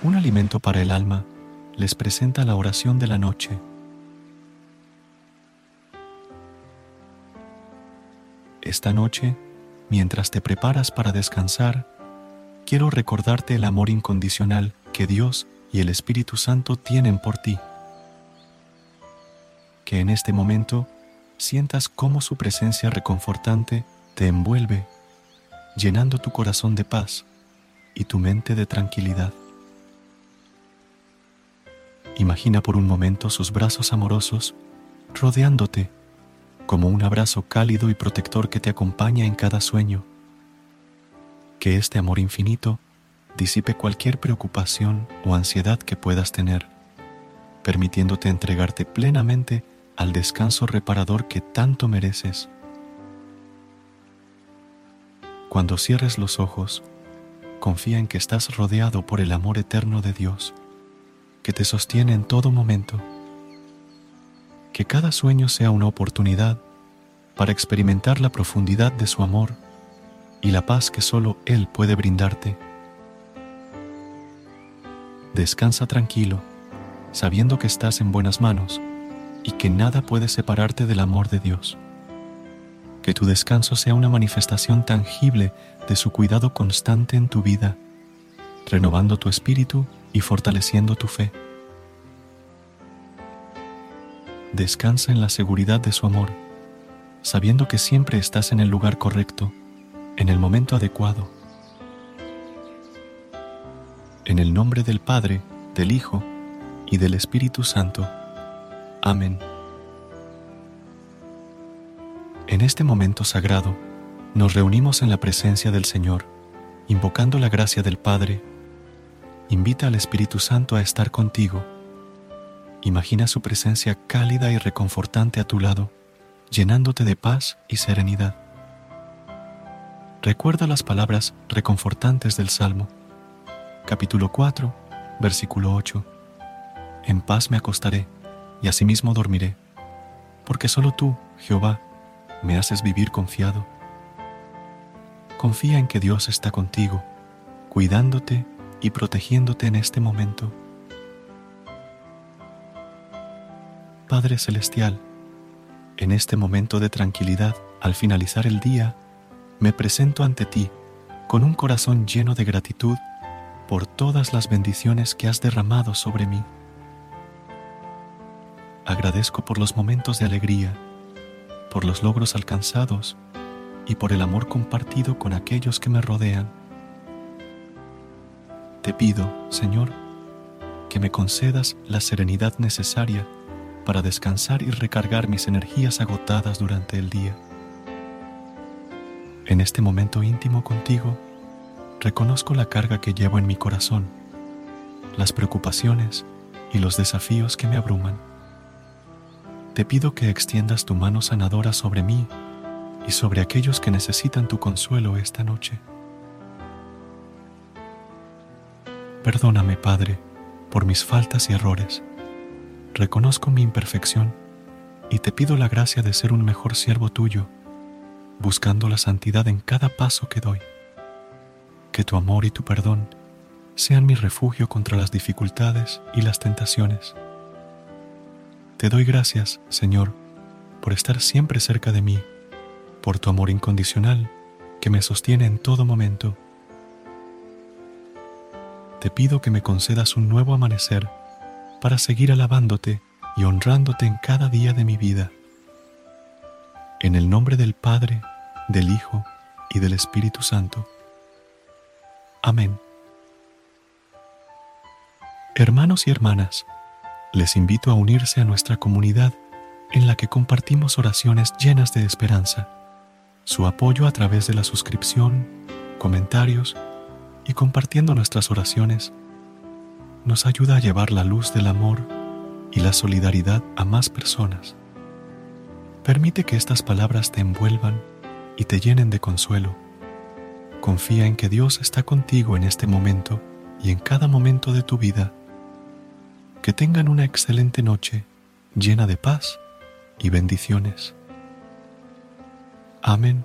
Un alimento para el alma les presenta la oración de la noche. Esta noche, mientras te preparas para descansar, quiero recordarte el amor incondicional que Dios y el Espíritu Santo tienen por ti. Que en este momento sientas cómo su presencia reconfortante te envuelve, llenando tu corazón de paz y tu mente de tranquilidad. Imagina por un momento sus brazos amorosos rodeándote como un abrazo cálido y protector que te acompaña en cada sueño. Que este amor infinito disipe cualquier preocupación o ansiedad que puedas tener, permitiéndote entregarte plenamente al descanso reparador que tanto mereces. Cuando cierres los ojos, confía en que estás rodeado por el amor eterno de Dios que te sostiene en todo momento. Que cada sueño sea una oportunidad para experimentar la profundidad de su amor y la paz que solo Él puede brindarte. Descansa tranquilo, sabiendo que estás en buenas manos y que nada puede separarte del amor de Dios. Que tu descanso sea una manifestación tangible de su cuidado constante en tu vida, renovando tu espíritu y fortaleciendo tu fe. Descansa en la seguridad de su amor, sabiendo que siempre estás en el lugar correcto, en el momento adecuado. En el nombre del Padre, del Hijo y del Espíritu Santo. Amén. En este momento sagrado, nos reunimos en la presencia del Señor, invocando la gracia del Padre, invita al Espíritu Santo a estar contigo. Imagina su presencia cálida y reconfortante a tu lado, llenándote de paz y serenidad. Recuerda las palabras reconfortantes del Salmo, capítulo 4, versículo 8. En paz me acostaré y asimismo dormiré, porque solo tú, Jehová, me haces vivir confiado. Confía en que Dios está contigo, cuidándote y protegiéndote en este momento. Padre Celestial, en este momento de tranquilidad, al finalizar el día, me presento ante ti con un corazón lleno de gratitud por todas las bendiciones que has derramado sobre mí. Agradezco por los momentos de alegría, por los logros alcanzados y por el amor compartido con aquellos que me rodean. Te pido, Señor, que me concedas la serenidad necesaria para descansar y recargar mis energías agotadas durante el día. En este momento íntimo contigo, reconozco la carga que llevo en mi corazón, las preocupaciones y los desafíos que me abruman. Te pido que extiendas tu mano sanadora sobre mí y sobre aquellos que necesitan tu consuelo esta noche. Perdóname, Padre, por mis faltas y errores. Reconozco mi imperfección y te pido la gracia de ser un mejor siervo tuyo, buscando la santidad en cada paso que doy. Que tu amor y tu perdón sean mi refugio contra las dificultades y las tentaciones. Te doy gracias, Señor, por estar siempre cerca de mí por tu amor incondicional que me sostiene en todo momento. Te pido que me concedas un nuevo amanecer para seguir alabándote y honrándote en cada día de mi vida. En el nombre del Padre, del Hijo y del Espíritu Santo. Amén. Hermanos y hermanas, les invito a unirse a nuestra comunidad en la que compartimos oraciones llenas de esperanza. Su apoyo a través de la suscripción, comentarios y compartiendo nuestras oraciones nos ayuda a llevar la luz del amor y la solidaridad a más personas. Permite que estas palabras te envuelvan y te llenen de consuelo. Confía en que Dios está contigo en este momento y en cada momento de tu vida. Que tengan una excelente noche llena de paz y bendiciones. Amén.